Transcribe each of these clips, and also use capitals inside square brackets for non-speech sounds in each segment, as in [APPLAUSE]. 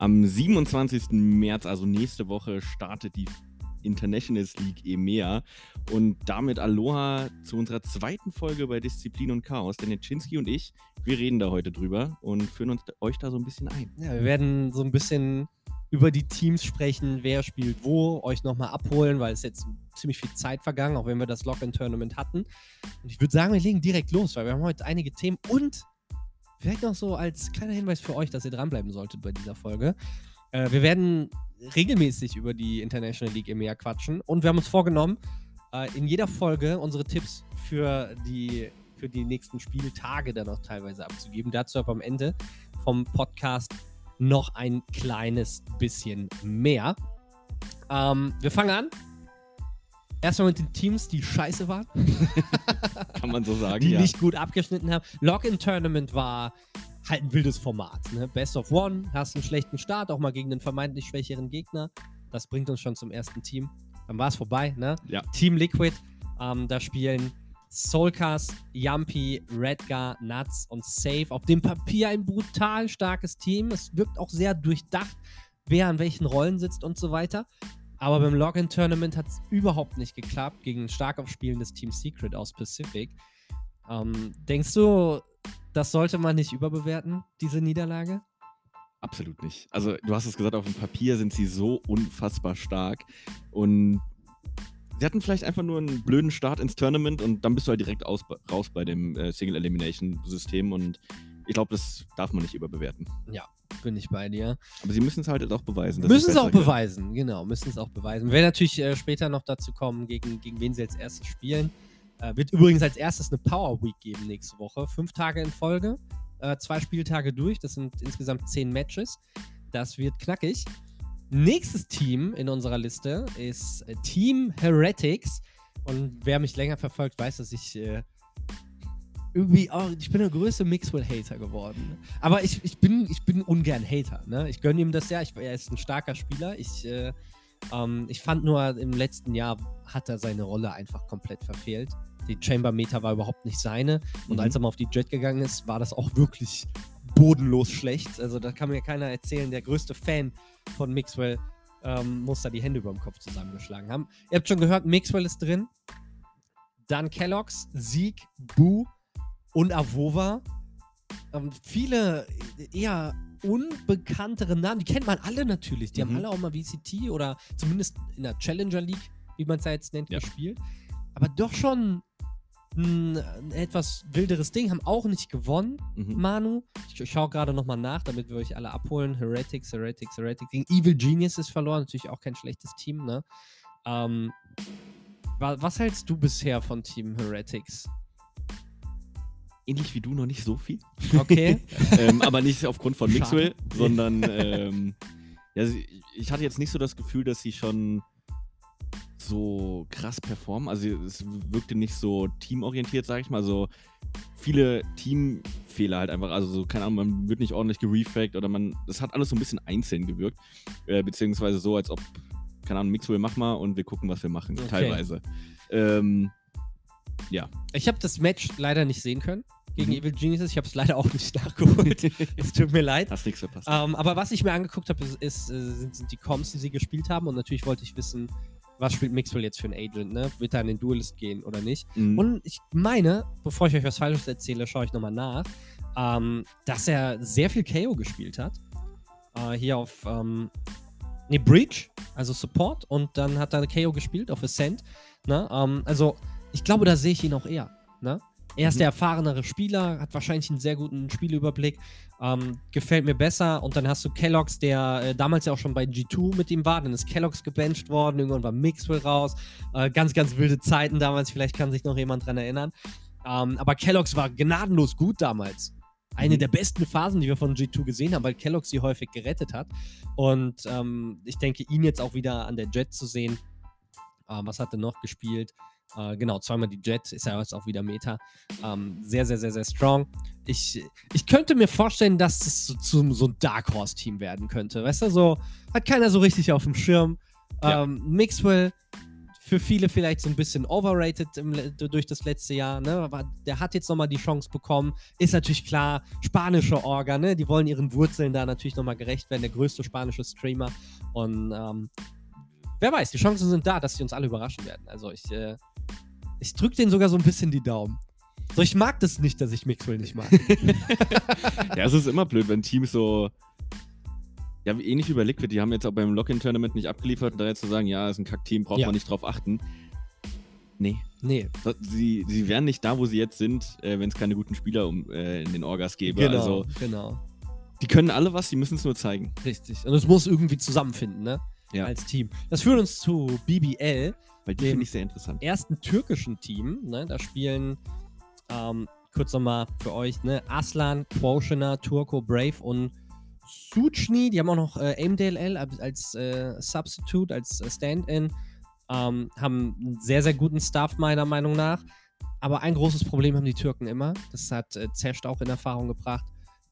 Am 27. März, also nächste Woche, startet die Internationals League EMEA. Und damit Aloha zu unserer zweiten Folge bei Disziplin und Chaos. Denn Netschinski und ich, wir reden da heute drüber und führen uns euch da so ein bisschen ein. Ja, wir werden so ein bisschen über die Teams sprechen, wer spielt wo, euch nochmal abholen, weil es jetzt ziemlich viel Zeit vergangen, auch wenn wir das Lock-in-Tournament hatten. Und ich würde sagen, wir legen direkt los, weil wir haben heute einige Themen und vielleicht noch so als kleiner Hinweis für euch, dass ihr dranbleiben solltet bei dieser Folge. Äh, wir werden regelmäßig über die International League EMEA quatschen und wir haben uns vorgenommen, äh, in jeder Folge unsere Tipps für die, für die nächsten Spieltage dann auch teilweise abzugeben. Dazu aber am Ende vom Podcast noch ein kleines bisschen mehr. Ähm, wir fangen an. Erstmal mit den Teams, die scheiße waren. [LAUGHS] Kann man so sagen, die ja. nicht gut abgeschnitten haben. Login-Tournament war halt ein wildes Format. Ne? Best of One, hast einen schlechten Start, auch mal gegen einen vermeintlich schwächeren Gegner. Das bringt uns schon zum ersten Team. Dann war es vorbei, ne? Ja. Team Liquid, ähm, da spielen Soulcast, Yumpy, Redgar, Nuts und Safe. Auf dem Papier ein brutal starkes Team. Es wirkt auch sehr durchdacht, wer an welchen Rollen sitzt und so weiter. Aber beim Login-Tournament hat es überhaupt nicht geklappt gegen ein stark aufspielendes Team Secret aus Pacific. Ähm, denkst du, das sollte man nicht überbewerten, diese Niederlage? Absolut nicht. Also, du hast es gesagt, auf dem Papier sind sie so unfassbar stark. Und sie hatten vielleicht einfach nur einen blöden Start ins Tournament und dann bist du halt direkt aus, raus bei dem äh, Single-Elimination-System. Und ich glaube, das darf man nicht überbewerten. Ja, bin ich bei dir. Aber sie müssen es halt auch beweisen. Müssen es auch können. beweisen, genau, müssen es auch beweisen. Wir werden natürlich äh, später noch dazu kommen, gegen, gegen wen sie als erstes spielen. Äh, wird übrigens als erstes eine Power Week geben nächste Woche. Fünf Tage in Folge, äh, zwei Spieltage durch. Das sind insgesamt zehn Matches. Das wird knackig. Nächstes Team in unserer Liste ist äh, Team Heretics. Und wer mich länger verfolgt, weiß, dass ich äh, irgendwie auch, ich bin der größte Mixwell-Hater geworden. Aber ich, ich, bin, ich bin ungern Hater. Ne? Ich gönne ihm das ja. Ich, er ist ein starker Spieler. Ich, äh, ähm, ich fand nur, im letzten Jahr hat er seine Rolle einfach komplett verfehlt. Die Chamber-Meter war überhaupt nicht seine. Und Mhm. als er mal auf die Jet gegangen ist, war das auch wirklich bodenlos schlecht. Also da kann mir keiner erzählen, der größte Fan von Mixwell ähm, muss da die Hände über dem Kopf zusammengeschlagen haben. Ihr habt schon gehört, Mixwell ist drin. Dann Kellogg's, Sieg, Boo und Avova. Ähm, viele eher unbekanntere Namen, die kennt man alle natürlich. Die haben Mhm. alle auch mal VCT oder zumindest in der Challenger League, wie man es ja jetzt nennt, Ja. gespielt. Aber doch schon ein, ein etwas wilderes Ding, haben auch nicht gewonnen. Mhm. Manu. Ich schaue gerade nochmal nach, damit wir euch alle abholen. Heretics, Heretics, Heretics. Gegen Evil Genius ist verloren. Natürlich auch kein schlechtes Team, ne? Ähm, wa- was hältst du bisher von Team Heretics? Ähnlich wie du noch nicht so viel. Okay. [LAUGHS] ähm, aber nicht aufgrund von. Mixwell, sondern ähm, ja, ich hatte jetzt nicht so das Gefühl, dass sie schon so krass performen. Also es wirkte nicht so teamorientiert, sag ich mal. Also viele Teamfehler halt einfach. Also so, keine Ahnung, man wird nicht ordentlich gerefragt oder man. Das hat alles so ein bisschen einzeln gewirkt. Äh, beziehungsweise so, als ob, keine Ahnung, Mixwell mach mal und wir gucken, was wir machen. Okay. Teilweise. Ähm, Ich habe das Match leider nicht sehen können gegen Mhm. Evil Geniuses. Ich habe es leider auch nicht [LAUGHS] nachgeholt. es tut mir leid. hast nichts verpasst. Ähm, aber was ich mir angeguckt habe, ist, ist, äh, sind, sind die Comps, die sie gespielt haben. Und natürlich wollte ich wissen, was spielt Mixwell jetzt für ein Agent, ne? Wird er an den Duelist gehen oder nicht? Mhm. Und ich meine, bevor ich euch was Falsches erzähle, schaue ich nochmal nach, ähm, dass er sehr viel KO gespielt hat. Äh, hier auf, ähm, ne, Breach, also Support. Und dann hat er KO gespielt auf Ascent. Ne? Ähm, also, ich glaube, da sehe ich ihn auch eher. Ne? Er ist Mhm. der erfahrenere Spieler, hat wahrscheinlich einen sehr guten Spielüberblick. Ähm, gefällt mir besser. Und dann hast du Kellogg's, der äh, damals ja auch schon bei G2 mit ihm war. Dann ist Kellogg's gebencht worden. Irgendwann war Mixwell raus. Äh, ganz, ganz wilde Zeiten damals. Vielleicht kann sich noch jemand dran erinnern. Ähm, aber Kellogg's war gnadenlos gut damals. Eine Mhm. der besten Phasen, die wir von G2 gesehen haben, weil Kellogg's sie häufig gerettet hat. Und ähm, ich denke, ihn jetzt auch wieder an der Jet zu sehen. Ähm, was hat er noch gespielt? Äh, genau, zweimal die Jet, ist ja jetzt auch wieder Meta. Ähm, sehr, sehr, sehr, sehr strong. Ich, ich könnte mir vorstellen, dass es so, zu so ein Dark Horse-Team werden könnte. Weißt du, so hat keiner so richtig auf dem Schirm. Ja. Ähm, Mixwell für viele vielleicht so ein bisschen overrated im, durch das letzte Jahr. Ne? Aber der hat jetzt nochmal die Chance bekommen. Ist natürlich klar, spanische Orga, ne? Die wollen ihren Wurzeln da natürlich nochmal gerecht werden. Der größte spanische Streamer. Und ähm, wer weiß, die Chancen sind da, dass sie uns alle überraschen werden. Also ich, äh, ich drücke denen sogar so ein bisschen die Daumen. So, ich mag das nicht, dass ich Mixwell nicht mag. [LAUGHS] ja, es ist immer blöd, wenn Teams so. Ja, ähnlich wie bei Liquid, die haben jetzt auch beim Lock-In-Tournament nicht abgeliefert und da jetzt zu sagen, ja, ist ein Kack-Team, braucht Ja. man nicht drauf achten. Nee. nee, Sie, sie wären nicht da, wo sie jetzt sind, äh, wenn es keine guten Spieler um, äh, in den Orgas gäbe. genau, Also, genau. die können alle was, die müssen es nur zeigen. Richtig. Und es muss irgendwie zusammenfinden, ne? Ja. Als Team. Das führt uns zu BBL. Weil die finde ich sehr interessant. ersten türkischen Team. Ne? Da spielen, ähm, kurz nochmal für euch, ne? Aslan, Quotiona, Turco, Brave und Suchni. Die haben auch noch äh, AimDLL als, äh, Substitute, als äh, Stand-In. Ähm, haben einen sehr, sehr guten Staff, meiner Meinung nach. Aber ein großes Problem haben die Türken immer. Das hat äh, Zesht auch in Erfahrung gebracht.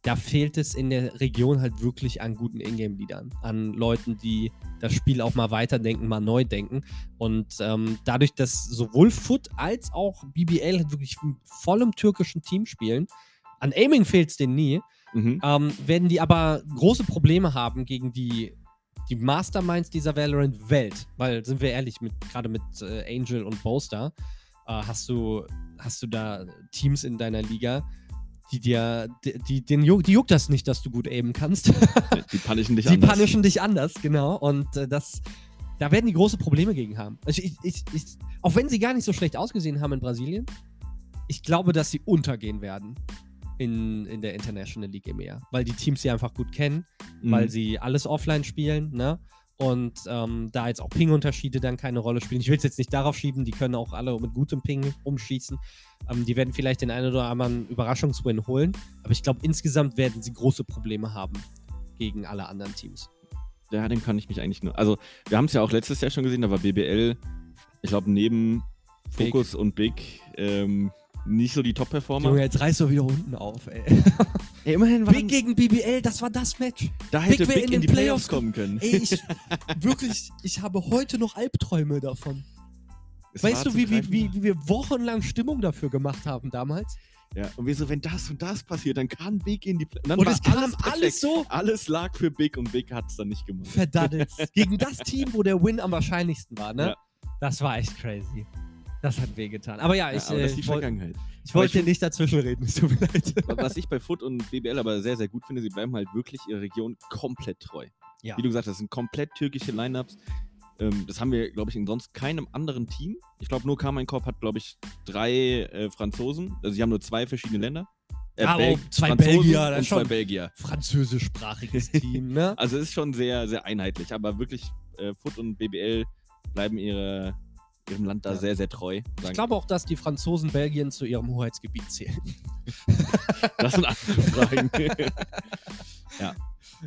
Da fehlt es in der Region halt wirklich an guten Ingame-Leadern. An Leuten, die das Spiel auch mal weiterdenken, mal neu denken. Und ähm, dadurch, dass sowohl Foot als auch BBL halt wirklich mit vollem türkischen Team spielen, an Aiming fehlt es denen nie, Mhm. ähm, werden die aber große Probleme haben gegen die, die Masterminds dieser Valorant-Welt. Weil, sind wir ehrlich, mit, gerade mit äh, Angel und Boaster äh, hast, du, hast du da Teams in deiner Liga, die dir, die, die, den die juckt das nicht, dass du gut aimen kannst. Die punishen dich [LAUGHS] Die anders. punishen dich anders, genau. Und äh, das, da werden die große Probleme gegen haben. Also ich, ich, ich, auch wenn sie gar nicht so schlecht ausgesehen haben in Brasilien, ich glaube, dass sie untergehen werden in, in der International League Meer. Weil die Teams sie einfach gut kennen, Mhm. weil sie alles offline spielen, ne? Und ähm, da jetzt auch Ping-Unterschiede dann keine Rolle spielen. Ich will es jetzt nicht darauf schieben, die können auch alle mit gutem Ping umschießen. Ähm, die werden vielleicht den einen oder anderen Überraschungswin holen. Aber ich glaube, insgesamt werden sie große Probleme haben gegen alle anderen Teams. Ja, dem kann ich mich eigentlich nur. Also, wir haben es ja auch letztes Jahr schon gesehen, da war BBL, ich glaube, neben Big. Focus und Big ähm, nicht so die Top-Performer. Junge, jetzt reißt du wieder unten auf, ey. Ey, immerhin Big gegen BBL, das war das Match. da hätte Big Big in in, den die Playoffs Playoffs kommen können. Ey, ich, [LAUGHS] wirklich, ich habe heute noch Albträume davon. Es weißt du, wie, wie, wie, wir wochenlang Stimmung dafür gemacht haben damals? Ja, und wir so, wenn das und das passiert, dann kann Big in die Playoffs. Dann Und es kam perfekt. alles so Alles lag für Big und Big hat es dann nicht gemacht. verdaddelt. [LAUGHS] gegen das Team, wo der Win am wahrscheinlichsten war, ne? Ja. Das war echt crazy. Das hat wehgetan. Aber ja, Ja, ich, aber äh, das ist die ich, Vergangenheit. ich Aber wollte ich nicht dazwischenreden, es tut mir leid. Was ich bei Foot und BBL aber sehr, sehr gut finde, sie bleiben halt wirklich ihrer Region komplett treu. Ja. Wie du gesagt hast, das sind komplett türkische Lineups. Ähm, das haben wir, glaube ich, in sonst keinem anderen Team. Ich glaube, nur Carmine Corp hat, glaube ich, drei äh, Franzosen. Also, sie haben nur zwei verschiedene Länder. Äh, Ja, aber Bel- auch zwei Franzosen Belgier, und zwei Belgier. Französischsprachiges [LAUGHS] Team, ne? Also, es ist schon sehr, sehr einheitlich. Aber wirklich, äh, Foot und BBL bleiben ihre, ihrem Land da Ja. sehr, sehr treu. Ich glaube auch, dass die Franzosen Belgien zu ihrem Hoheitsgebiet zählen. [LAUGHS] das sind andere Fragen. [LAUGHS]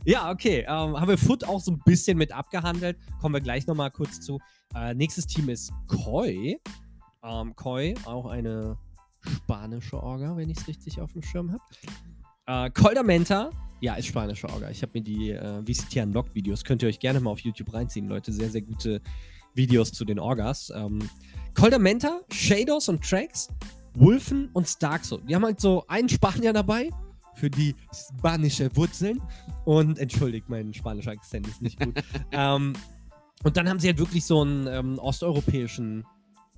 Ja, okay. Ähm, haben wir Foot auch so ein bisschen mit abgehandelt. Kommen wir gleich nochmal kurz zu. Äh, nächstes Team ist Koi. Ähm, Koi, auch eine spanische Orga, wenn ich es richtig auf dem Schirm habe. Äh, Coldamenta, ja, ist spanische Orga. Ich habe mir die äh, VCT Unlocked-Videos, könnt ihr euch gerne mal auf YouTube reinziehen, Leute. Sehr, sehr gute Videos zu den Orgas. Ähm, Coldamenta, Shadows und Tracks, Wolfen und Starkso. Die haben halt so einen Spanier dabei für die spanische Wurzeln. Und entschuldigt, mein spanischer Akzent ist nicht gut. [LAUGHS] ähm, und dann haben sie halt wirklich so einen ähm, osteuropäischen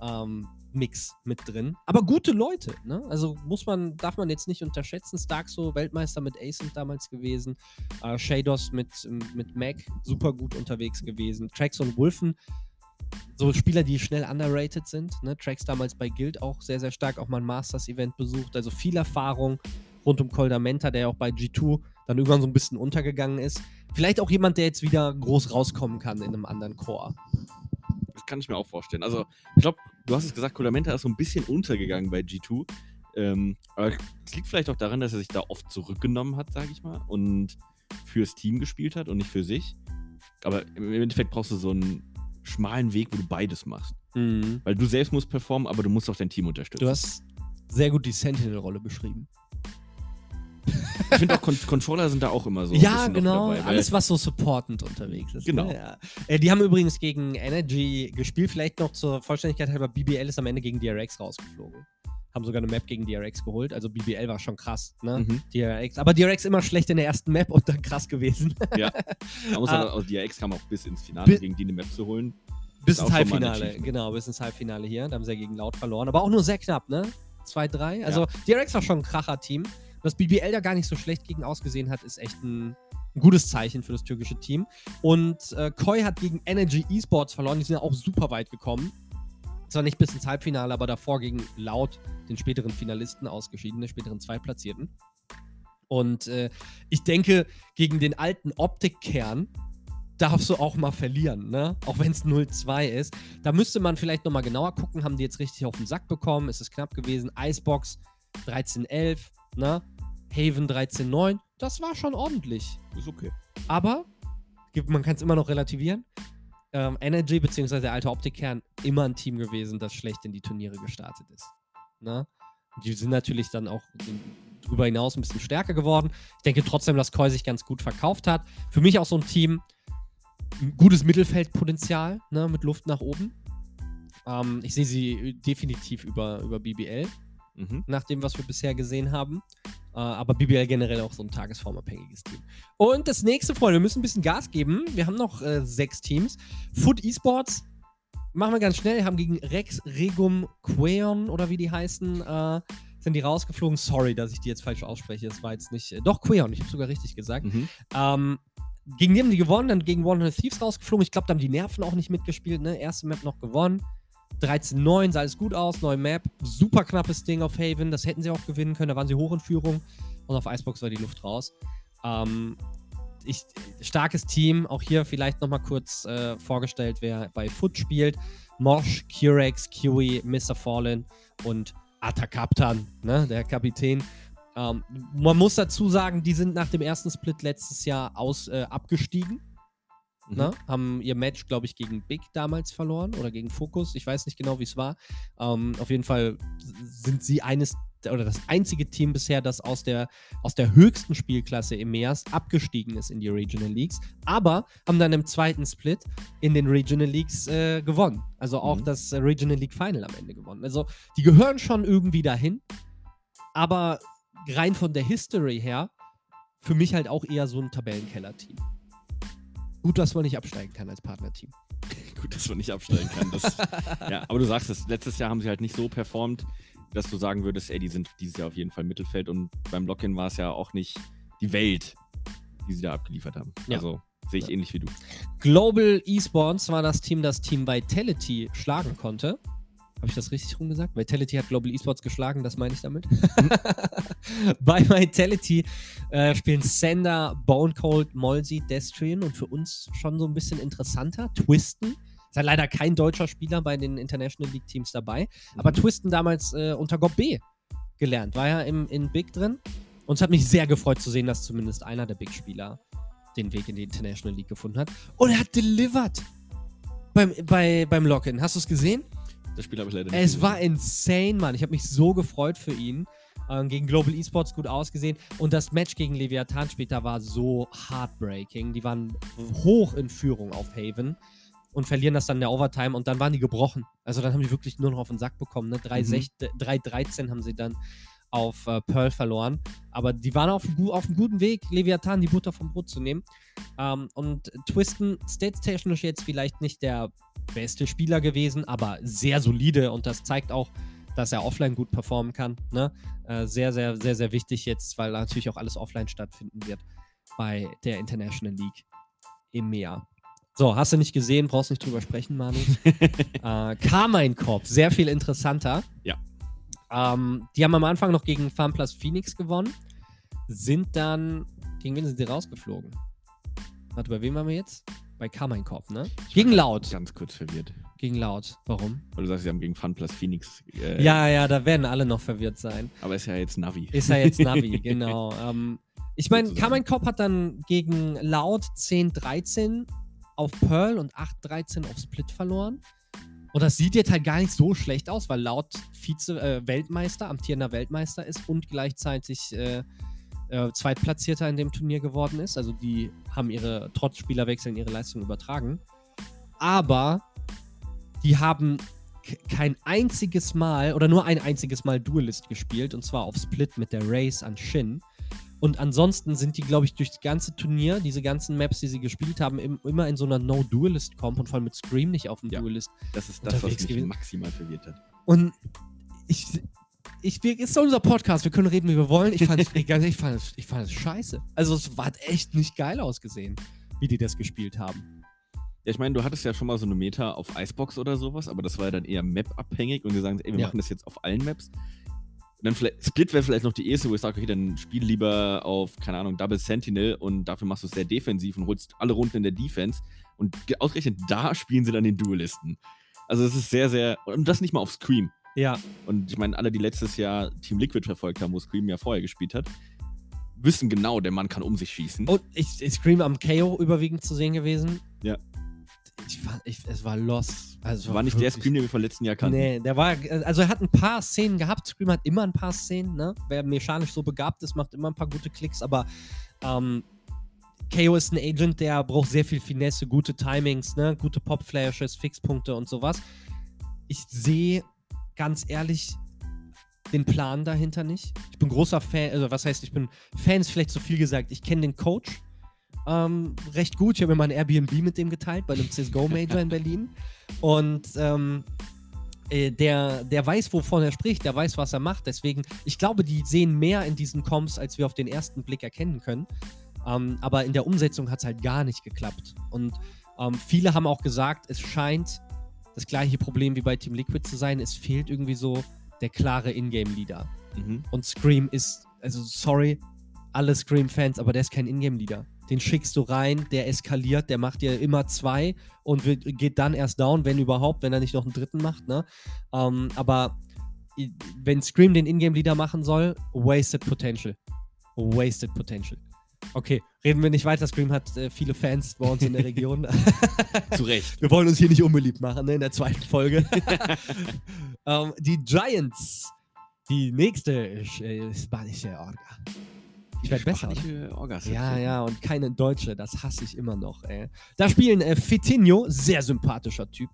ähm, Mix mit drin. Aber gute Leute, ne? Also muss man, darf man jetzt nicht unterschätzen. Starkso, Weltmeister mit Ascent damals gewesen. Äh, Shados mit, mit Mac, super gut unterwegs gewesen. Trax und Wolfen, so Spieler, die schnell underrated sind. Ne? Trax damals bei Guild auch sehr, sehr stark, auch mal ein Masters-Event besucht. Also viel Erfahrung rund um Coldamenta, der ja auch bei G2 dann irgendwann so ein bisschen untergegangen ist. Vielleicht auch jemand, der jetzt wieder groß rauskommen kann in einem anderen Core. Das kann ich mir auch vorstellen. Also, ich glaube, du hast es gesagt, Kolamenta ist so ein bisschen untergegangen bei G2. Ähm, aber es liegt vielleicht auch daran, dass er sich da oft zurückgenommen hat, sage ich mal, und fürs Team gespielt hat und nicht für sich. Aber im Endeffekt brauchst du so einen schmalen Weg, wo du beides machst. Weil du selbst musst performen, aber du musst auch dein Team unterstützen. Du hast sehr gut die Sentinel-Rolle beschrieben. Ich finde auch, Con [LAUGHS] Controller sind da auch immer so. ja, genau. dabei, Alles, was so supportend unterwegs ist. Genau. Ne? Ja. Äh, die haben übrigens gegen Energy gespielt. Vielleicht noch zur Vollständigkeit halber, BBL ist am Ende gegen DRX rausgeflogen. Haben sogar eine Map gegen DRX geholt. Also BBL war schon krass, ne? Mhm. DRX. Aber DRX immer schlecht in der ersten Map und dann krass gewesen. [LAUGHS] Ja. Man muss halt, also DRX kam auch bis ins Finale, gegen die eine Map zu holen. Bis ins Halbfinale, genau, bis ins Halbfinale hier. Da haben sie ja gegen Laut verloren. Aber auch nur sehr knapp, ne? 2-3. Also DRX war schon ein Kracher-Team. Dass BBL da gar nicht so schlecht gegen ausgesehen hat, ist echt ein, ein gutes Zeichen für das türkische Team. Und äh, Koi hat gegen Energy Esports verloren. Die sind ja auch super weit gekommen. Zwar nicht bis ins Halbfinale, aber davor gegen Laut, den späteren Finalisten, ausgeschieden, den späteren Zweitplatzierten. Und äh, ich denke, gegen den alten Optikkern darfst du auch mal verlieren, ne? Auch wenn es 0-2 ist. Da müsste man vielleicht nochmal genauer gucken. Haben die jetzt richtig auf den Sack bekommen? Ist es knapp gewesen? Icebox 13-11, ne? Haven 13-9. Das war schon ordentlich. Ist okay. Aber gibt- man kann es immer noch relativieren. Ähm, Energy bzw. der alte Optikkern immer ein Team gewesen, das schlecht in die Turniere gestartet ist. Ne? Die sind natürlich dann auch darüber hinaus ein bisschen stärker geworden. Ich denke trotzdem, dass Koi sich ganz gut verkauft hat. Für mich auch so ein Team, gutes Mittelfeldpotenzial ne, mit Luft nach oben. Ähm, ich sehe sie definitiv über, über BBL Mhm. nach dem, was wir bisher gesehen haben. Äh, aber BBL generell auch so ein tagesformabhängiges Team. Und das nächste, Freunde, wir müssen ein bisschen Gas geben. Wir haben noch äh, sechs Teams. Foot Esports machen wir ganz schnell, haben gegen Rex Regum Queon oder wie die heißen, äh, sind die rausgeflogen. Sorry, dass ich die jetzt falsch ausspreche. Das war jetzt nicht. Äh, doch, Queon, ich habe sogar richtig gesagt. Mhm. Ähm, gegen die haben die gewonnen, dann gegen 100 Thieves rausgeflogen. Ich glaube, da haben die Nerven auch nicht mitgespielt. Ne? Erste Map noch gewonnen. 13-9 sah alles gut aus, neue Map. Super knappes Ding auf Haven. Das hätten sie auch gewinnen können. Da waren sie hoch in Führung. Und auf Icebox war die Luft raus. Ähm, ich, starkes Team. Auch hier vielleicht nochmal kurz äh, vorgestellt, wer bei Foot spielt. Mosh, Curex, Kiwi, Mr. Fallen und Atakaptan, ne? der Kapitän. Ähm, man muss dazu sagen, die sind nach dem ersten Split letztes Jahr aus, äh, abgestiegen. Mhm. Ne? Haben ihr Match, glaube ich, gegen Big damals verloren oder gegen Focus. Ich weiß nicht genau, wie es war. Ähm, auf jeden Fall sind sie eines oder das einzige Team bisher, das aus der, aus der höchsten Spielklasse im MEAS abgestiegen ist in die Regional Leagues, aber haben dann im zweiten Split in den Regional Leagues äh, gewonnen. Also auch Mhm. das Regional League Final am Ende gewonnen. Also die gehören schon irgendwie dahin, aber rein von der History her für mich halt auch eher so ein Tabellenkeller-Team. Gut, dass man nicht absteigen kann als Partnerteam. [LAUGHS] Gut, dass man nicht absteigen kann. Das, [LAUGHS] ja, aber du sagst es, letztes Jahr haben sie halt nicht so performt, dass du sagen würdest, ey, die sind dieses Jahr auf jeden Fall Mittelfeld und beim Lock-In war es ja auch nicht die Welt, die sie da abgeliefert haben. Ja. Also sehe ich Ja. ähnlich wie du. Global Esports war das Team, das Team Vitality schlagen konnte. Habe ich das richtig rumgesagt? Vitality hat Global Esports geschlagen, das meine ich damit. [LAUGHS] Bei Vitality äh, spielen Sander, Bone Cold, Molsey, Destrian und für uns schon so ein bisschen interessanter. Twisten. Ist ja leider kein deutscher Spieler bei den International League Teams dabei. Aber Mhm. Twisten damals äh, unter Gob B gelernt. War ja im, in Big drin. Und es hat mich sehr gefreut zu sehen, dass zumindest einer der Big-Spieler den Weg in die International League gefunden hat. Und er hat delivered beim, bei, beim Login. Hast du es gesehen? Das Spiel habe ich leider nicht Es gesehen. war insane, Mann. Ich habe mich so gefreut für ihn. Ähm, gegen Global Esports gut ausgesehen. Und das Match gegen Leviathan später war so heartbreaking. Die waren hoch in Führung auf Haven und verlieren das dann in der Overtime und dann waren die gebrochen. Also dann haben die wirklich nur noch auf den Sack bekommen. Ne? 3-13 haben sie dann auf äh, Pearl verloren. Aber die waren auf, auf einem guten Weg, Leviathan die Butter vom Brot zu nehmen. Ähm, und Twisten, statstechnisch jetzt vielleicht nicht der beste Spieler gewesen, aber sehr solide und das zeigt auch, dass er offline gut performen kann. Ne? Äh, sehr, sehr, sehr, sehr wichtig jetzt, weil natürlich auch alles offline stattfinden wird bei der International League im Meer. So, hast du nicht gesehen, brauchst nicht drüber sprechen, Manu. [LAUGHS] äh, Carmine Corp, sehr viel interessanter. Ja. Ähm, die haben am Anfang noch gegen FarmPlus Phoenix gewonnen, sind dann, gegen wen sind sie rausgeflogen? Warte, bei wem waren wir jetzt? Bei Carmine Corp, ne? Gegen Laut. Ganz kurz verwirrt. Gegen Laut. Warum? Weil du sagst, sie haben gegen Fun Plus Phoenix. Äh, Ja, ja, da werden alle noch verwirrt sein. Aber ist ja jetzt Navi. Ist er jetzt Navi, [LAUGHS] genau. Ähm, ich meine. Carmine Corp hat dann gegen Loud 10-13 auf Pearl und 8-13 auf Split verloren. Und das sieht jetzt halt gar nicht so schlecht aus, weil Loud Vize-Weltmeister, amtierender Weltmeister ist und gleichzeitig äh, äh, Zweitplatzierter in dem Turnier geworden ist. Also die haben ihre, trotz Spielerwechseln, ihre Leistung übertragen. Aber die haben kein einziges Mal oder nur ein einziges Mal Duelist gespielt und zwar auf Split mit der Race an Shin. Und ansonsten sind die, glaube ich, durch das ganze Turnier, diese ganzen Maps, die sie gespielt haben, im, immer in so einer No-Duelist-Comp und vor allem mit Scream nicht auf dem Ja. Duelist. Das ist das, was mich gewesen. maximal verwirrt hat. Und ich, ich, wir, ist doch unser Podcast, wir können reden, wie wir wollen. Ich fand [LAUGHS] es ich fand es- ich fand es scheiße. Also es hat echt nicht geil ausgesehen, wie die das gespielt haben. Ja, ich meine, du hattest ja schon mal so eine Meta auf Icebox oder sowas, aber das war ja dann eher Map-abhängig und wir sagen, ey, wir Ja. machen das jetzt auf allen Maps. Und dann vielleicht, Split wäre vielleicht noch die erste, wo ich sage, okay, dann spiel lieber auf, keine Ahnung, Double Sentinel und dafür machst du es sehr defensiv und holst alle Runden in der Defense. Und ge- ausgerechnet da spielen sie dann den Duelisten. Also es ist sehr, sehr, und das nicht mal auf Scream. Ja, Und ich meine, alle, die letztes Jahr Team Liquid verfolgt haben, wo Scream ja vorher gespielt hat, wissen genau, der Mann kann um sich schießen. und ich, ich Scream am KO überwiegend zu sehen gewesen. Ja. Ich ich, es war lost. Also es war nicht der Scream, den wir vom letzten Jahr kannten. Nee, der war, also er hat ein paar Szenen gehabt. Scream hat immer ein paar Szenen, ne? Wer mechanisch so begabt ist, macht immer ein paar gute Klicks, aber ähm, KO ist ein Agent, der braucht sehr viel Finesse, gute Timings, ne? Gute Pop-Flashes, Fixpunkte und sowas. Ich sehe ganz ehrlich den Plan dahinter nicht. Ich bin großer Fan, also was heißt, ich bin Fan ist vielleicht zu viel gesagt. Ich kenne den Coach ähm, recht gut. Ich habe mir mal ein Airbnb mit dem geteilt bei einem CSGO Major in Berlin. Und ähm, äh, der, der weiß, wovon er spricht, der weiß, was er macht. Deswegen, ich glaube, die sehen mehr in diesen Comps, als wir auf den ersten Blick erkennen können. Ähm, aber in der Umsetzung hat es halt gar nicht geklappt. Und ähm, viele haben auch gesagt, es scheint das gleiche Problem wie bei Team Liquid zu sein. Es fehlt irgendwie so der klare Ingame-Leader. Mhm. Und Scream ist, also sorry, alle Scream-Fans, aber der ist kein Ingame-Leader. Den schickst du rein, der eskaliert, der macht dir immer zwei und wird, geht dann erst down, wenn überhaupt, wenn er nicht noch einen dritten macht, ne? Ähm, aber wenn Scream den Ingame-Leader machen soll, wasted potential. Wasted potential. Okay, reden wir nicht weiter. Scream hat äh, viele Fans bei uns in der Region. [LAUGHS] Zu Recht. Wir wollen uns hier nicht unbeliebt machen, ne, in der zweiten Folge. [LAUGHS] ähm, die Giants. Die nächste äh, spanische Orga. Ich werde besser. Ja, ja, und keine Deutsche, das hasse ich immer noch, ey. Da spielen äh, Fitinho, sehr sympathischer Typ.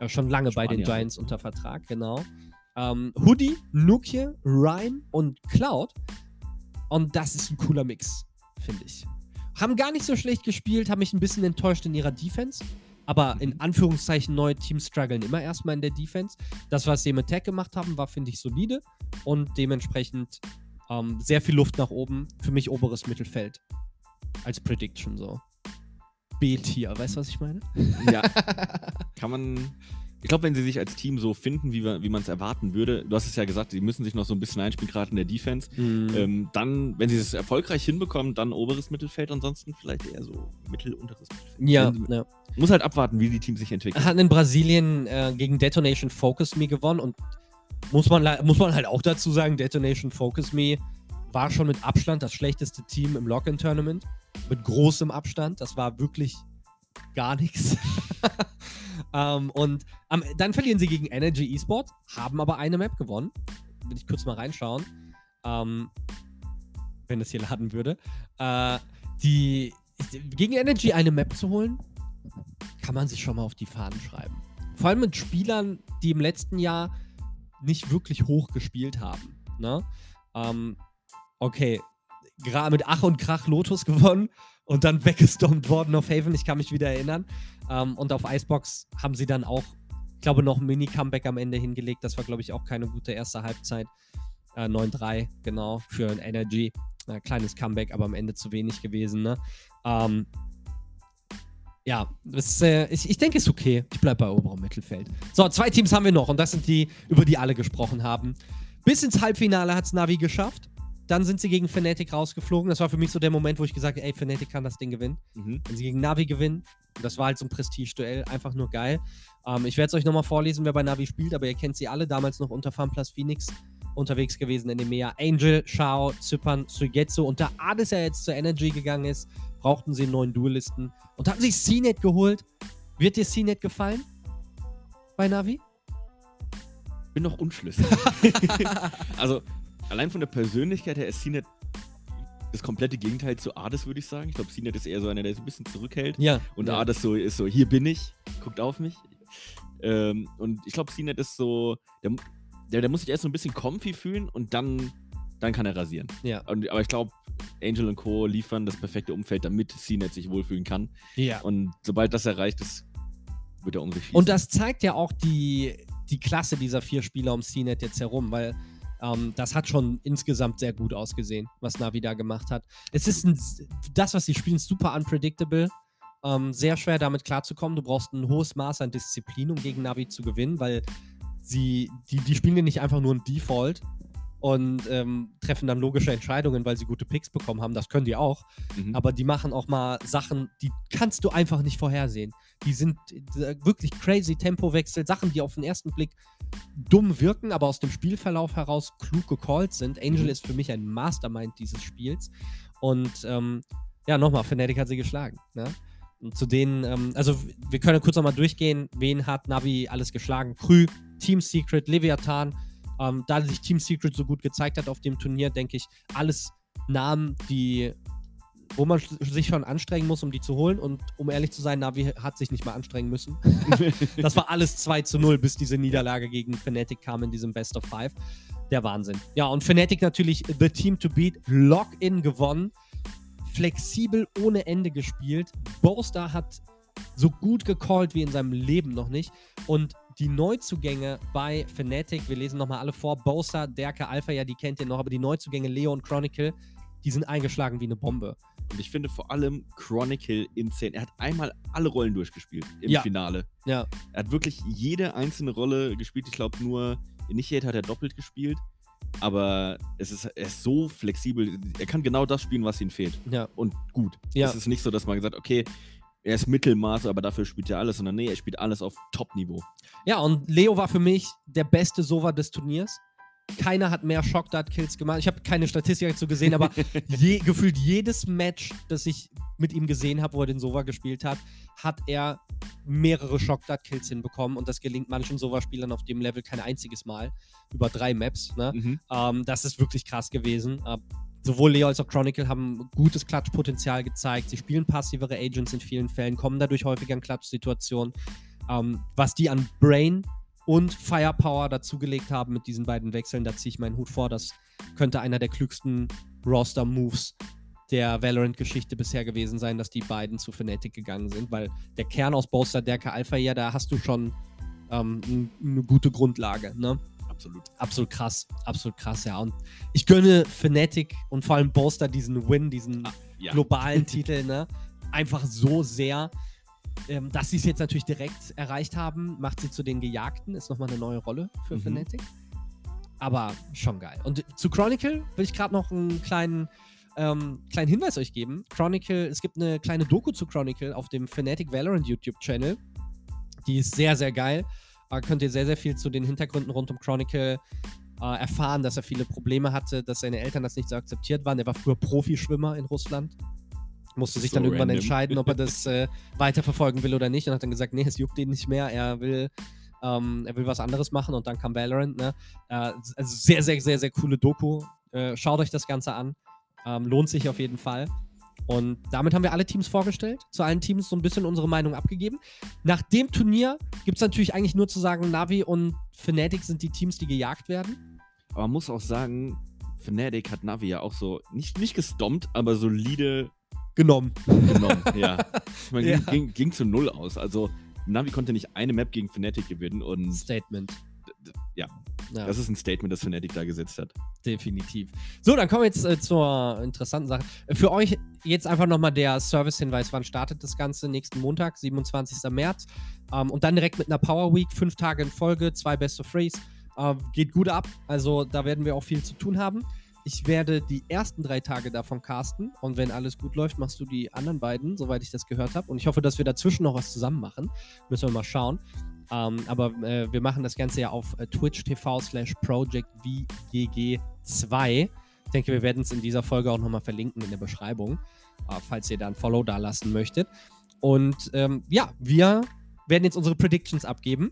Ja, schon lange bei den Spanier. Giants unter Vertrag, genau. Ähm, Hoodie, Nukie, Rhyme und Cloud. Und das ist ein cooler Mix, finde ich. Haben gar nicht so schlecht gespielt, haben mich ein bisschen enttäuscht in ihrer Defense. Aber in Anführungszeichen neue Teams strugglen immer erstmal in der Defense. Das, was sie im Attack gemacht haben, war, finde ich, solide. Und dementsprechend ähm, sehr viel Luft nach oben. Für mich oberes Mittelfeld. Als Prediction so. B-Tier, weißt du, was ich meine? Ja. [LAUGHS] Kann man. Ich glaube, wenn sie sich als Team so finden, wie, wir- wie man es erwarten würde, du hast es ja gesagt, sie müssen sich noch so ein bisschen einspielen, gerade in der Defense. Ähm, dann, wenn sie es erfolgreich hinbekommen, dann oberes Mittelfeld, ansonsten vielleicht eher so mittelunteres Mittelfeld. ja, Wenn- ja. Muss halt abwarten, wie die Teams sich entwickeln. Hat in Brasilien äh, gegen Detonation Focus Me gewonnen und muss man, muss man halt auch dazu sagen, Detonation Focus Me war schon mit Abstand das schlechteste Team im Lock-In-Tournament. Mit großem Abstand. Das war wirklich gar nichts. [LAUGHS] ähm, und am, dann verlieren sie gegen Energy Esport, haben aber eine Map gewonnen. Will ich kurz mal reinschauen. Ähm, wenn es hier laden würde. Äh, die, gegen Energy eine Map zu holen, kann man sich schon mal auf die Fahnen schreiben. Vor allem mit Spielern, die im letzten Jahr nicht wirklich hoch gespielt haben. Ne? Ähm, okay, gerade mit Ach und Krach Lotus [LAUGHS] gewonnen und dann weggestompt worden auf Haven, ich kann mich wieder erinnern. Ähm, und auf Icebox haben sie dann auch, ich glaube, noch ein Mini-Comeback am Ende hingelegt. Das war, glaube ich, auch keine gute erste Halbzeit. Äh, 9-3, genau, für ein Energy. Äh, kleines Comeback, aber am Ende zu wenig gewesen. Ne? Ähm, ja, das, äh, ich, ich denke, ist okay. Ich bleibe bei oberem Mittelfeld. So, zwei Teams haben wir noch und das sind die, über die alle gesprochen haben. Bis ins Halbfinale hat es Navi geschafft. Dann sind sie gegen Fnatic rausgeflogen. Das war für mich so der Moment, wo ich gesagt habe, ey, Fnatic kann das Ding gewinnen. Mhm. Wenn sie gegen Navi gewinnen, und das war halt so ein Prestige-Duell, einfach nur geil. Ähm, ich werde es euch nochmal vorlesen, wer bei Navi spielt, aber ihr kennt sie alle, damals noch unter FunPlus Phoenix unterwegs gewesen in dem Meer. Angel, Shao, Zypern, Suigetsu und da Ades ja jetzt zur Energy gegangen ist, brauchten sie einen neuen Duelisten und haben sich CNET geholt. Wird dir CNET gefallen? Bei Navi? Bin noch unschlüssig. [LAUGHS] also, allein von der Persönlichkeit her ist CNET das komplette Gegenteil zu Ades, würde ich sagen. Ich glaube, CNET ist eher so einer, der sich ein bisschen zurückhält. Ja. Und ja. Ades so, ist so, hier bin ich, guckt auf mich. Ähm, und ich glaube, CNET ist so, der, der, der muss sich erst so ein bisschen comfy fühlen und dann, dann kann er rasieren. Ja. Und, aber ich glaube, Angel und Co. liefern das perfekte Umfeld, damit CNET sich wohlfühlen kann. ja. Und sobald das erreicht ist, wird er um sich schießen. Und das zeigt ja auch die, die Klasse dieser vier Spieler um CNET jetzt herum, weil ähm, das hat schon insgesamt sehr gut ausgesehen, was Navi da gemacht hat. Es ist ein, das, was sie spielen, super unpredictable. Ähm, sehr schwer damit klarzukommen. Du brauchst ein hohes Maß an Disziplin, um gegen Navi zu gewinnen, weil sie, die, die spielen ja nicht einfach nur ein Default und ähm, treffen dann logische Entscheidungen, weil sie gute Picks bekommen haben. Das können die auch. Mhm. Aber die machen auch mal Sachen, die kannst du einfach nicht vorhersehen. Die sind äh, wirklich crazy Tempowechsel, Sachen, die auf den ersten Blick dumm wirken, aber aus dem Spielverlauf heraus klug gecallt sind. Angel Mhm. ist für mich ein Mastermind dieses Spiels. Und ähm, ja, nochmal, Fnatic hat sie geschlagen. Ne? Zu denen, ähm, also wir können kurz nochmal durchgehen, wen hat Navi alles geschlagen? Krü, Team Secret, Leviathan. Ähm, da sich Team Secret so gut gezeigt hat auf dem Turnier, denke ich, alles Namen, die wo man sich schon anstrengen muss, um die zu holen. Und um ehrlich zu sein, Navi hat sich nicht mal anstrengen müssen. [LAUGHS] Das war alles 2 zu 0, bis diese Niederlage gegen Fnatic kam in diesem Best of Five. Der Wahnsinn. Ja, und Fnatic natürlich the team to beat, Lock-in gewonnen, flexibel ohne Ende gespielt. Boaster hat so gut gecallt wie in seinem Leben noch nicht. Und die Neuzugänge bei Fnatic, wir lesen nochmal alle vor, Boaster, Derke, Alpha, ja, die kennt ihr noch, aber die Neuzugänge Leo und Chronicle, die sind eingeschlagen wie eine Bombe. Und ich finde vor allem Chronicle insane. Er hat einmal alle Rollen durchgespielt im Ja. Finale. Ja, Er hat wirklich jede einzelne Rolle gespielt. Ich glaube, nur Initiate hat er doppelt gespielt. Aber es ist, er ist so flexibel. Er kann genau das spielen, was ihm fehlt. ja, Und gut. Ja. Es ist nicht so, dass man gesagt hat, okay, er ist Mittelmaß, aber dafür spielt er alles. Sondern nee, er spielt alles auf Top-Niveau. Ja, und Leo war für mich der beste Sova des Turniers. Keiner hat mehr Shockdart-Kills gemacht. Ich habe keine Statistik dazu gesehen, aber [LAUGHS] je, gefühlt jedes Match, das ich mit ihm gesehen habe, wo er den Sova gespielt hat, hat er mehrere Shockdart-Kills hinbekommen. Und das gelingt manchen Sova-Spielern auf dem Level kein einziges Mal. Über drei Maps. Ne? Mhm. Ähm, das ist wirklich krass gewesen. Äh, sowohl Leo als auch Chronicle haben gutes Klatschpotenzial gezeigt. Sie spielen passivere Agents in vielen Fällen, kommen dadurch häufiger in Klatschsituationen. Ähm, was die an Brain und Firepower dazugelegt haben mit diesen beiden Wechseln, da ziehe ich meinen Hut vor. Das könnte einer der klügsten Roster-Moves der Valorant-Geschichte bisher gewesen sein, dass die beiden zu Fnatic gegangen sind, weil der Kern aus Boaster, Derke, Alpha, ja, da hast du schon ähm, eine gute Grundlage, ne? Absolut. Absolut krass, absolut krass, ja. Und ich gönne Fnatic und vor allem Boaster diesen Win, diesen Ah, Ja. globalen [LAUGHS] Titel, ne? Einfach so sehr. Ähm, dass sie es jetzt natürlich direkt erreicht haben, macht sie zu den Gejagten, ist nochmal eine neue Rolle für Mhm. Fnatic. Aber schon geil. Und zu Chronicle will ich gerade noch einen kleinen, ähm, kleinen Hinweis euch geben. Chronicle, es gibt eine kleine Doku zu Chronicle auf dem Fnatic Valorant YouTube-Channel. Die ist sehr, sehr geil. Da könnt ihr sehr, sehr viel zu den Hintergründen rund um Chronicle äh, erfahren, dass er viele Probleme hatte, dass seine Eltern das nicht so akzeptiert waren. Er war früher Profischwimmer in Russland. Musste sich ist dann so irgendwann random. entscheiden, ob er [LAUGHS] das äh, weiterverfolgen will oder nicht. Und hat dann gesagt, nee, es juckt ihn nicht mehr. Er will, ähm, er will was anderes machen. Und dann kam Valorant. Ne? Äh, also sehr, sehr, sehr, sehr coole Doku. Äh, schaut euch das Ganze an. Ähm, lohnt sich auf jeden Fall. Und damit haben wir alle Teams vorgestellt, zu allen Teams so ein bisschen unsere Meinung abgegeben. Nach dem Turnier gibt es natürlich eigentlich nur zu sagen, Navi und Fnatic sind die Teams, die gejagt werden. Aber man muss auch sagen, Fnatic hat Navi ja auch so, nicht, nicht gestompt, aber solide Genommen. genommen. ja. [LAUGHS] Ich meine, Ja. ging, ging, ging zu null aus. Also Navi konnte nicht eine Map gegen Fnatic gewinnen und Statement. Ja, Ja, das ist ein Statement, das Fnatic da gesetzt hat. definitiv. So, dann kommen wir jetzt äh, zur interessanten Sache. Für euch jetzt einfach nochmal der Service-Hinweis. Wann startet das Ganze? Nächsten Montag, 27. März. Ähm, und dann direkt mit einer Power Week, fünf Tage in Folge, zwei Best of Threes. Äh, geht gut ab. Also da werden wir auch viel zu tun haben. Ich werde die ersten drei Tage davon casten und wenn alles gut läuft, machst du die anderen beiden, soweit ich das gehört habe. Und ich hoffe, dass wir dazwischen noch was zusammen machen. Müssen wir mal schauen. Ähm, aber äh, wir machen das Ganze ja auf äh, Twitch TV slash ProjectVGG2. Ich denke, wir werden es in dieser Folge auch nochmal verlinken in der Beschreibung, äh, falls ihr da ein Follow da lassen möchtet. Und ähm, ja, wir werden jetzt unsere Predictions abgeben.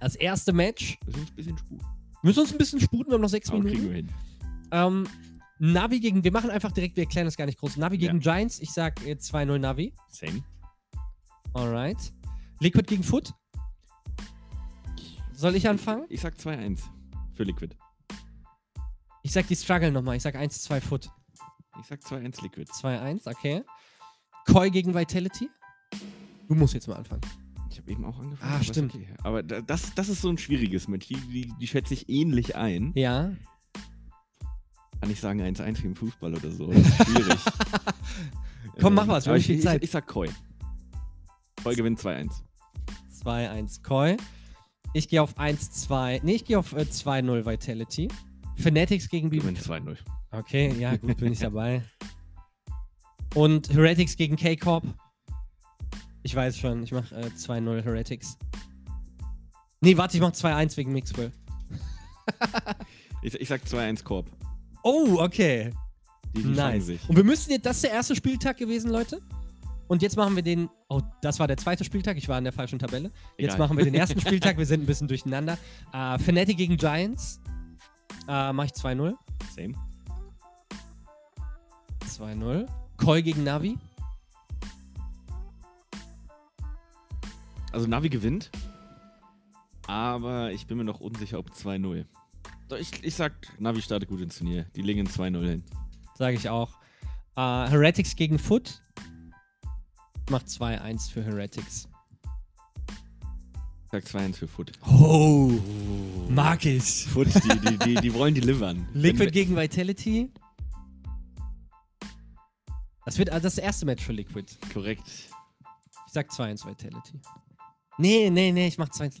Das erste Match, Das ist ein bisschen wir müssen uns ein bisschen sputen, wir haben noch sechs Aber kriegen Minuten. wir hin. Ähm, Navi gegen, wir machen einfach direkt, wir erklären das gar nicht groß. Navi Ja. gegen Giants, ich sag äh, 2-0 Navi. Same. Alright. Liquid gegen Foot. Soll ich anfangen? Ich sag 2-1 für Liquid. Ich sag die Struggle nochmal. Ich sag 1-2 Foot. Ich sag 2-1 Liquid. 2-1, okay. Koi gegen Vitality. Du musst jetzt mal anfangen. Ich habe eben auch angefangen. Ah, stimmt. Okay. Aber da- das, das ist so ein schwieriges Match. Die, die, die schätze ich ähnlich ein. Ja. Kann ich sagen 1-1 wie im Fußball oder so. Das ist schwierig. [LAUGHS] Komm, mach was, wir haben ich, viel ich, Zeit. ich sag Koi. Koi gewinnt 2-1. 2-1 Koi. Ich gehe auf 1-2. Nee, ich gehe auf äh, 2-0 Vitality. Fanatics gegen BB. Gewinnt 2-0. Okay, ja, gut, bin ich dabei. Und Heretics gegen K-Corp. Ich weiß schon, ich mache äh, 2-0 Heretics. Nee, warte, ich mach 2-1 wegen Mixwell. [LAUGHS] Ich, ich sag 2-1 Korb. Oh, okay. Die, die Nice. sich. Und wir müssen jetzt, das ist der erste Spieltag gewesen, Leute. Und jetzt machen wir den, oh, das war der zweite Spieltag, ich war in der falschen Tabelle. Jetzt Egal. machen wir den ersten [LAUGHS] Spieltag, wir sind ein bisschen durcheinander. Äh, Fnatic gegen Giants. Äh, mach ich 2-0. Same. 2-0. Koi gegen Navi. Also Navi gewinnt. Aber ich bin mir noch unsicher, ob 2-0. Doch, Ich, ich sag, Navi startet gut ins Turnier. Die legen 2-0 hin. Sage ich auch. Äh, Heretics gegen Foot. Macht 2-1 für Heretics. Ich sag 2-1 für Foot. Oh, mag ich. Foot, die, die, die, die wollen delivern. [LAUGHS] Liquid Wenn- gegen Vitality. Das wird also das erste Match für Liquid. Korrekt. Ich sag 2-1 Vitality. Nee, nee, nee, ich mach 2-1.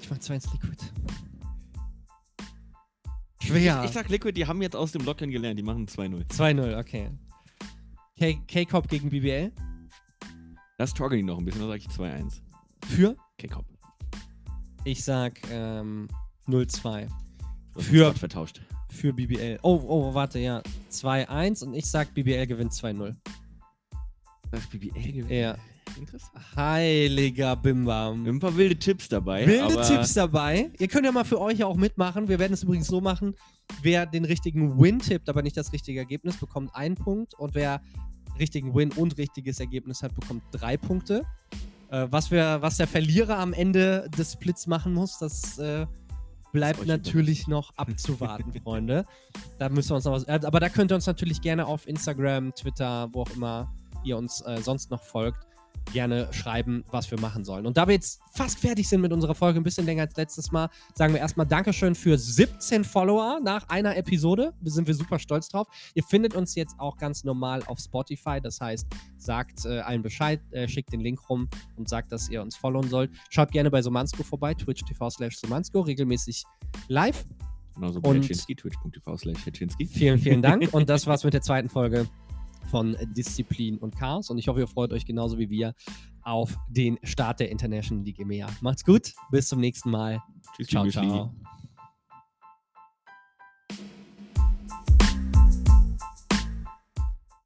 Ich mach 2-1 Liquid. Schwer. Ich, ich sag Liquid, die haben jetzt aus dem Lockern gelernt. Die machen 2-0. 2-0, okay. K- K-Cop gegen BBL. Das struggle ich noch ein bisschen, da sag ich 2-1. Für? K-Cop. Ich sag ähm, 0-2. Du hast Für- vertauscht. Für BBL. Oh, oh, warte, ja. 2-1 und ich sag BBL gewinnt 2-0. Das BBL gewinnt. Ja. Interessant. Heiliger Bimbam. Ein paar wilde Tipps dabei. Wilde Tipps dabei. Ihr könnt ja mal für euch auch mitmachen. Wir werden es übrigens so machen. Wer den richtigen Win tippt, aber nicht das richtige Ergebnis, bekommt einen Punkt. Und wer richtigen Win und richtiges Ergebnis hat, bekommt drei Punkte. Äh, was, wir, was der Verlierer am Ende des Splits machen muss, das äh, bleibt euch natürlich noch abzuwarten, [LAUGHS] Freunde. Da müssen wir uns noch was. äh, Aber da könnt ihr uns natürlich gerne auf Instagram, Twitter, wo auch immer ihr uns äh, sonst noch folgt, gerne schreiben, was wir machen sollen. Und da wir jetzt fast fertig sind mit unserer Folge, ein bisschen länger als letztes Mal, sagen wir erstmal Dankeschön für 17 Follower nach einer Episode. Da sind wir super stolz drauf. Ihr findet uns jetzt auch ganz normal auf Spotify. Das heißt, sagt äh, allen Bescheid, äh, schickt den Link rum und sagt, dass ihr uns followen sollt. Schaut gerne bei Somansko vorbei, twitch.tv slash Somansko, regelmäßig live. Genauso bei twitch.tv slash. Vielen, vielen Dank. [LAUGHS] Und das war's mit der zweiten Folge von Disziplin und Chaos. Und ich hoffe, ihr freut euch genauso wie wir auf den Start der International League EMEA. Macht's gut, bis zum nächsten Mal. Tschüss, Ciao, ciao.